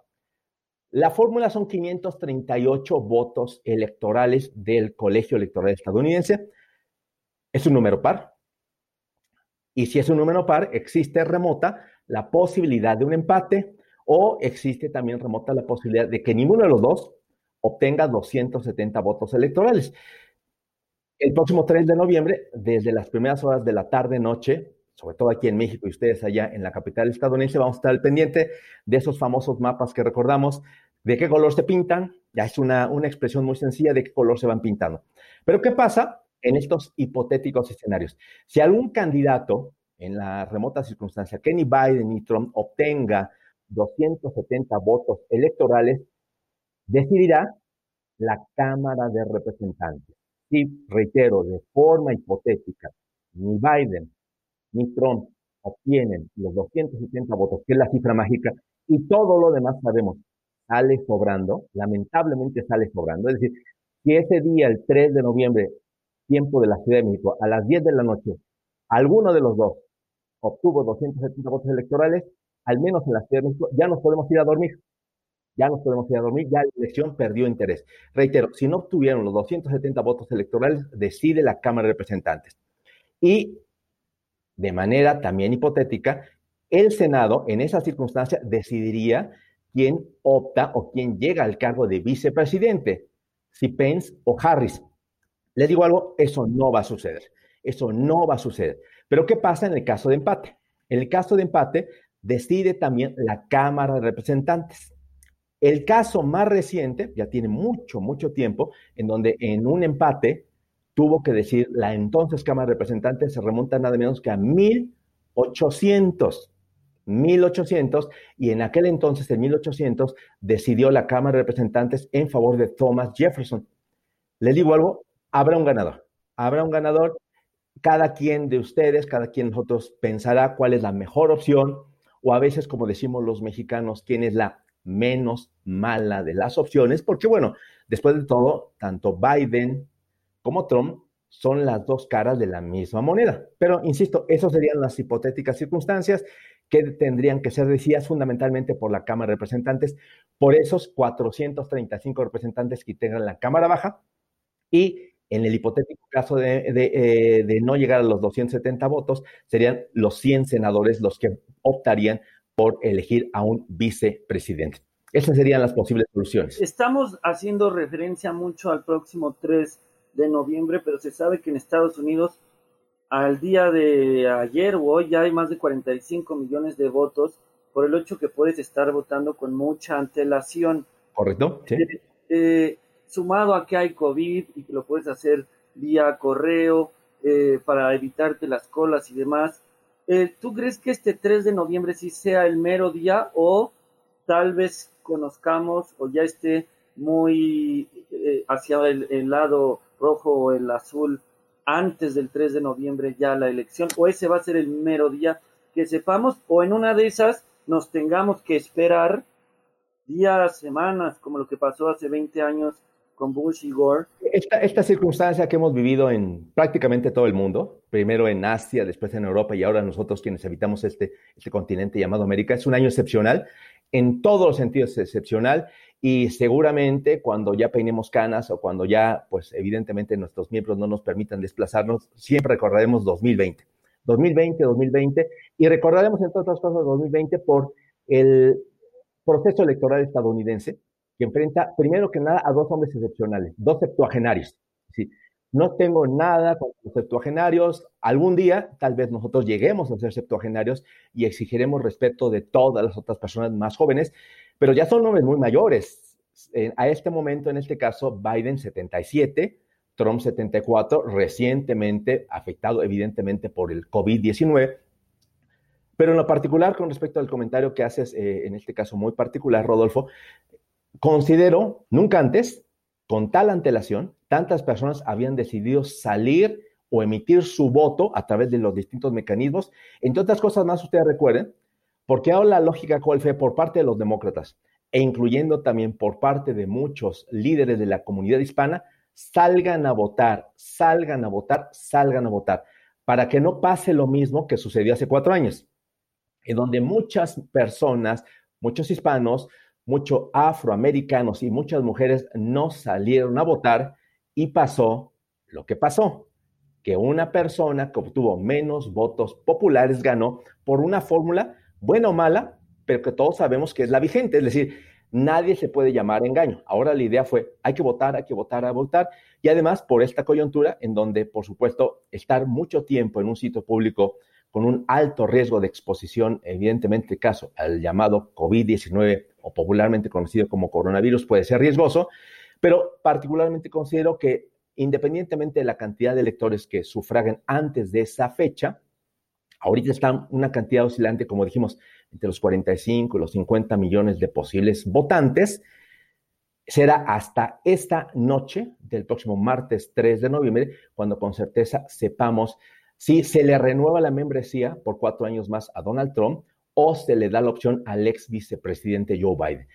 La fórmula son 538 votos electorales del colegio electoral estadounidense. Es un número par. Y si es un número par, existe remota la posibilidad de un empate o existe también remota la posibilidad de que ninguno de los dos obtenga 270 votos electorales. El próximo 3 de noviembre, desde las primeras horas de la tarde-noche, sobre todo aquí en México y ustedes allá en la capital estadounidense, vamos a estar al pendiente de esos famosos mapas que recordamos, de qué color se pintan, ya es una, una expresión muy sencilla de qué color se van pintando. Pero ¿qué pasa en estos hipotéticos escenarios? Si algún candidato en la remota circunstancia que ni Biden ni Trump obtenga 270 votos electorales, decidirá la Cámara de Representantes. Y reitero, de forma hipotética, ni Biden ni Trump obtienen los 270 votos, que es la cifra mágica, y todo lo demás sabemos, sale sobrando, lamentablemente sale sobrando. Es decir, si ese día, el 3 de noviembre, tiempo de la Ciudad de México, a las 10 de la noche, alguno de los dos obtuvo 270 votos electorales, al menos en la Ciudad de México, ya nos podemos ir a dormir. Ya nos podemos ir a dormir, ya la elección perdió interés. Reitero, si no obtuvieron los 270 votos electorales, decide la Cámara de Representantes. Y de manera también hipotética, el Senado en esa circunstancia decidiría quién opta o quién llega al cargo de vicepresidente, si Pence o Harris. Le digo algo, eso no va a suceder. Eso no va a suceder. Pero ¿qué pasa en el caso de empate? En el caso de empate, decide también la Cámara de Representantes. El caso más reciente, ya tiene mucho, mucho tiempo, en donde en un empate tuvo que decir la entonces Cámara de Representantes se remonta nada menos que a 1800. 1800 y en aquel entonces, en 1800, decidió la Cámara de Representantes en favor de Thomas Jefferson. Le digo algo, habrá un ganador, habrá un ganador. Cada quien de ustedes, cada quien de nosotros pensará cuál es la mejor opción o a veces, como decimos los mexicanos, quién es la menos mala de las opciones, porque bueno, después de todo, tanto Biden como Trump son las dos caras de la misma moneda. Pero, insisto, esas serían las hipotéticas circunstancias que tendrían que ser decididas fundamentalmente por la Cámara de Representantes, por esos 435 representantes que integran la Cámara Baja y en el hipotético caso de, eh, de, no llegar a los 270 votos, serían los 100 senadores los que optarían por elegir a un vicepresidente. Esas serían las posibles soluciones. Estamos haciendo referencia mucho al próximo 3 de noviembre, pero se sabe que en Estados Unidos al día de ayer o hoy ya hay más de 45 millones de votos por el hecho que puedes estar votando con mucha antelación. Correcto. Sí. Eh, eh, sumado a que hay COVID y que lo puedes hacer vía correo eh, para evitarte las colas y demás. ¿Tú crees que este 3 de noviembre sí sea el mero día o tal vez conozcamos o ya esté muy hacia el lado rojo o el azul antes del 3 de noviembre ya la elección, o ese va a ser el mero día que sepamos, o en una de esas nos tengamos que esperar días, semanas, como lo que pasó hace 20 años con Bush y Gore. Esta, esta circunstancia que hemos vivido en prácticamente todo el mundo, primero en Asia, después en Europa y ahora nosotros quienes habitamos este, este continente llamado América, es un año excepcional, en todos los sentidos excepcional y seguramente cuando ya peinemos canas o cuando ya, pues evidentemente nuestros miembros no nos permitan desplazarnos, siempre recordaremos 2020. 2020, 2020, y recordaremos entre otras cosas 2020 por el proceso electoral estadounidense, que enfrenta primero que nada a dos hombres excepcionales, dos septuagenarios. ¿sí? No tengo nada con los septuagenarios. Algún día, tal vez nosotros lleguemos a ser septuagenarios y exigiremos respeto de todas las otras personas más jóvenes, pero ya son hombres muy mayores. A este momento, en este caso, Biden 77, Trump 74, recientemente afectado evidentemente por el COVID-19. Pero en lo particular, con respecto al comentario que haces, eh, en este caso muy particular, Rodolfo, considero, nunca antes, con tal antelación, tantas personas habían decidido salir o emitir su voto a través de los distintos mecanismos. Entre otras cosas más, ustedes recuerden, porque ahora la lógica cuál fue por parte de los demócratas e incluyendo también por parte de muchos líderes de la comunidad hispana, salgan a votar, salgan a votar, salgan a votar, para que no pase lo mismo que sucedió hace cuatro años, en donde muchas personas, muchos hispanos, muchos afroamericanos y muchas mujeres no salieron a votar y pasó lo que pasó, que una persona que obtuvo menos votos populares ganó por una fórmula buena o mala, pero que todos sabemos que es la vigente, es decir, nadie se puede llamar engaño. Ahora la idea fue, hay que votar, hay que votar, hay que votar, y además por esta coyuntura en donde, por supuesto, estar mucho tiempo en un sitio público con un alto riesgo de exposición, evidentemente caso al llamado COVID-19 o popularmente conocido como coronavirus, puede ser riesgoso, pero particularmente considero que independientemente de la cantidad de electores que sufraguen antes de esa fecha, Ahorita está una cantidad oscilante, como dijimos, entre los 45 y los 50 millones de posibles votantes. Será hasta esta noche del próximo martes 3 de noviembre cuando con certeza sepamos si se le renueva la membresía por cuatro años más a Donald Trump o se le da la opción al ex vicepresidente Joe Biden.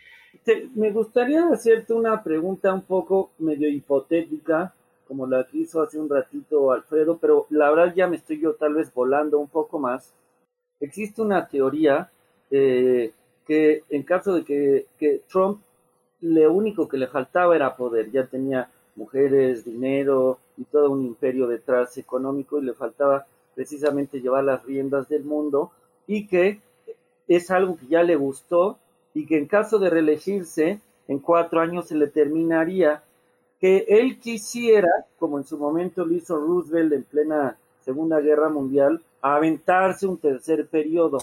me gustaría hacerte una pregunta un poco medio hipotética como la hizo hace un ratito Alfredo, pero la verdad ya me estoy yo tal vez volando un poco más. Existe una teoría eh, que en caso de que, que Trump lo único que le faltaba era poder, ya tenía mujeres, dinero y todo un imperio detrás económico y le faltaba precisamente llevar las riendas del mundo y que es algo que ya le gustó y que en caso de reelegirse en cuatro años se le terminaría que él quisiera, como en su momento lo hizo Roosevelt en plena Segunda Guerra Mundial, aventarse un tercer periodo.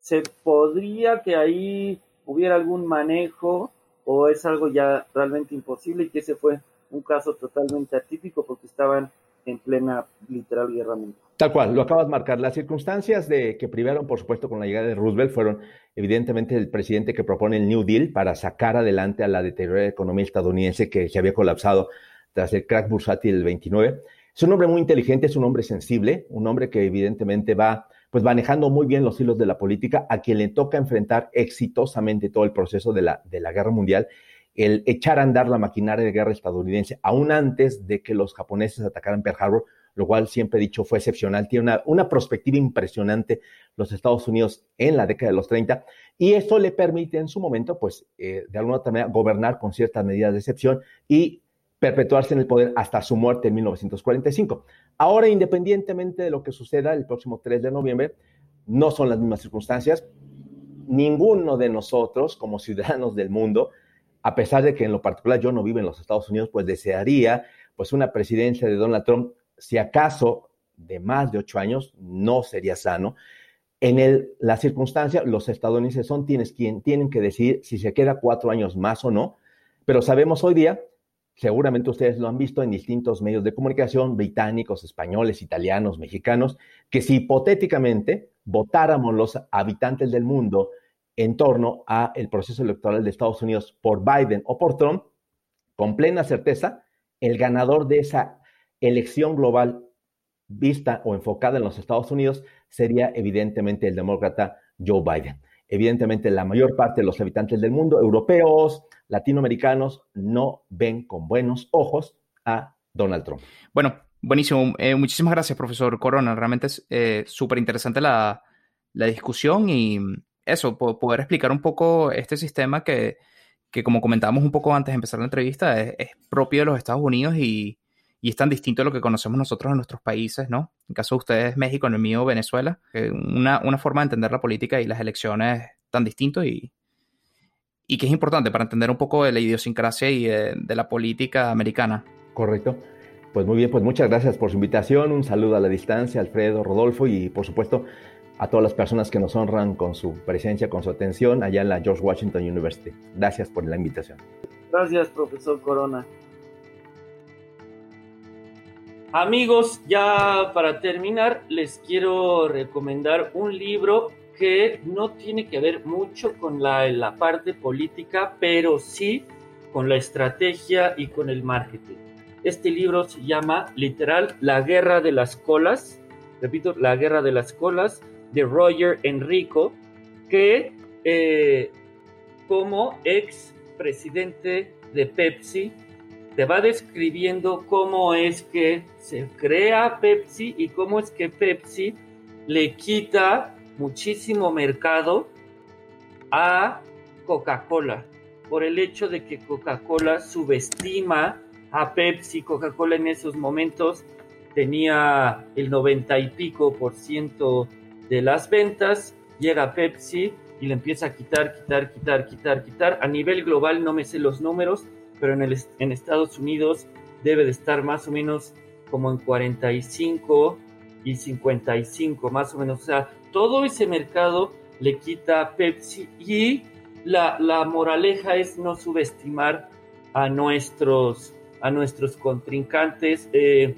¿Se podría que ahí hubiera algún manejo o es algo ya realmente imposible y que ese fue un caso totalmente atípico porque estaban en plena literal guerra mundial? Tal cual, lo acabas de marcar. Las circunstancias de que privaron, por supuesto, con la llegada de Roosevelt fueron evidentemente el presidente que propone el New Deal para sacar adelante a la deteriorada economía estadounidense que se había colapsado tras el crack bursátil del 29. Es un hombre muy inteligente, es un hombre sensible, un hombre que evidentemente va pues manejando muy bien los hilos de la política, a quien le toca enfrentar exitosamente todo el proceso de la, de la guerra mundial, el echar a andar la maquinaria de guerra estadounidense, aún antes de que los japoneses atacaran Pearl Harbor, lo cual siempre he dicho fue excepcional. Tiene una, una perspectiva impresionante los Estados Unidos en la década de los 30 y eso le permite en su momento, pues, eh, de alguna otra manera, gobernar con ciertas medidas de excepción y perpetuarse en el poder hasta su muerte en 1945. Ahora, independientemente de lo que suceda el próximo 3 de noviembre, no son las mismas circunstancias. Ninguno de nosotros, como ciudadanos del mundo, a pesar de que en lo particular yo no vivo en los Estados Unidos, pues desearía pues una presidencia de Donald Trump si acaso de más de ocho años, no sería sano. En la circunstancia, los estadounidenses son quienes quien tienen que decidir si se queda cuatro años más o no, pero sabemos hoy día, seguramente ustedes lo han visto en distintos medios de comunicación, británicos, españoles, italianos, mexicanos, que si hipotéticamente votáramos los habitantes del mundo en torno a el proceso electoral de Estados Unidos por Biden o por Trump, con plena certeza, el ganador de esa elección global vista o enfocada en los Estados Unidos sería evidentemente el demócrata Joe Biden. Evidentemente la mayor parte de los habitantes del mundo, europeos, latinoamericanos, no ven con buenos ojos a Donald Trump. Bueno, buenísimo. Eh, muchísimas gracias, profesor Corona. Realmente es eh, súper interesante la, discusión y eso, poder explicar un poco este sistema que, como comentábamos un poco antes de empezar la entrevista, es propio de los Estados Unidos y, y es tan distinto a lo que conocemos nosotros en nuestros países, ¿no? En el caso de ustedes, México, en el mío, Venezuela. Una, una forma de entender la política y las elecciones tan distinto y, y que es importante para entender un poco de la idiosincrasia y de, la política americana. Correcto. Pues muy bien, pues muchas gracias por su invitación. Un saludo a la distancia, Alfredo, Rodolfo y por supuesto a todas las personas que nos honran con su presencia, con su atención allá en la George Washington University. Gracias por la invitación. Gracias, profesor Corona. Amigos, ya para terminar, les quiero recomendar un libro que no tiene que ver mucho con la, parte política, pero sí con la estrategia y con el marketing. Este libro se llama literal La Guerra de las Colas, repito, La Guerra de las Colas, de Roger Enrico, que eh, como ex presidente de Pepsi te va describiendo cómo es que se crea Pepsi y cómo es que Pepsi le quita muchísimo mercado a Coca-Cola por el hecho de que Coca-Cola subestima a Pepsi. Coca-Cola en esos momentos tenía el 90 y pico por ciento de las ventas. Llega Pepsi y le empieza a quitar, quitar, quitar, quitar, quitar. A nivel global no me sé los números, pero en, el, en Estados Unidos debe de estar más o menos como en 45 y 55, más o menos. O sea, todo ese mercado le quita Pepsi y la, la moraleja es no subestimar a nuestros, a nuestros contrincantes. Eh,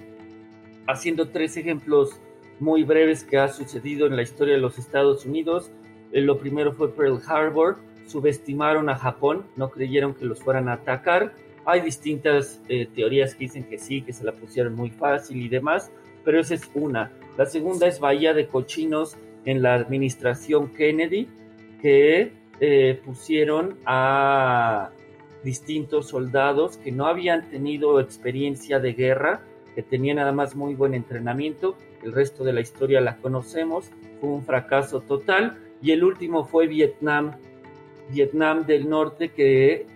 haciendo tres ejemplos muy breves que ha sucedido en la historia de los Estados Unidos. Eh, lo primero fue Pearl Harbor, subestimaron a Japón, no creyeron que los fueran a atacar. Hay distintas eh, teorías que dicen que sí, que se la pusieron muy fácil y demás, pero esa es una. La segunda es Bahía de Cochinos en la administración Kennedy, que eh, pusieron a distintos soldados que no habían tenido experiencia de guerra, que tenían nada más muy buen entrenamiento. El resto de la historia la conocemos, fue un fracaso total. Y el último fue Vietnam, Vietnam del Norte, que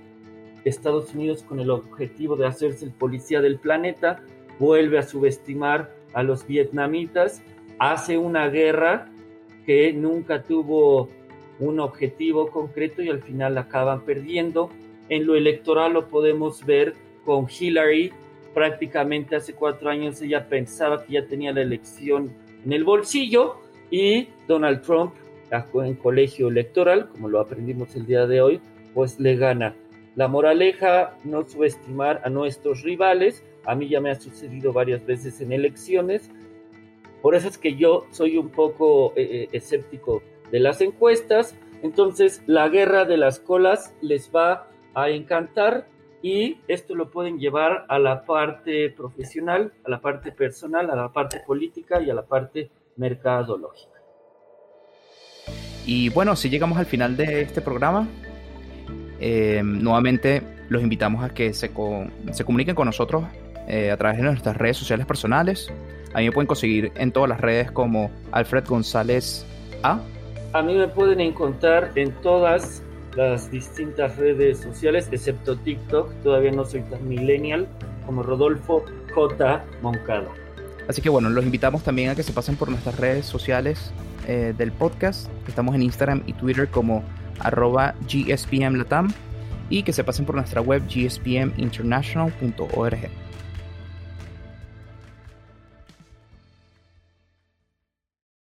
Estados Unidos con el objetivo de hacerse el policía del planeta, vuelve a subestimar a los vietnamitas, hace una guerra que nunca tuvo un objetivo concreto y al final acaban perdiendo. En lo electoral lo podemos ver con Hillary, prácticamente hace cuatro años ella pensaba que ya tenía la elección en el bolsillo y Donald Trump en colegio electoral, como lo aprendimos el día de hoy, pues le gana. La moraleja, no subestimar a nuestros rivales. A mí ya me ha sucedido varias veces en elecciones. Por eso es que yo soy un poco eh, eh, escéptico de las encuestas. Entonces, la guerra de las colas les va a encantar y esto lo pueden llevar a la parte profesional, a la parte personal, a la parte política y a la parte mercadológica. Y bueno, si llegamos al final de este programa. Eh, nuevamente los invitamos a que se, se comuniquen con nosotros eh, a través de nuestras redes sociales personales. A mí me pueden conseguir en todas las redes como Alfred González A. A mí me pueden encontrar en todas las distintas redes sociales, excepto TikTok. Todavía no soy tan millennial como Rodolfo J. Moncada. Así que bueno, los invitamos también a que se pasen por nuestras redes sociales eh, del podcast. Estamos en Instagram y Twitter como arroba gspmlatam y que se pasen por nuestra web gspminternational.org.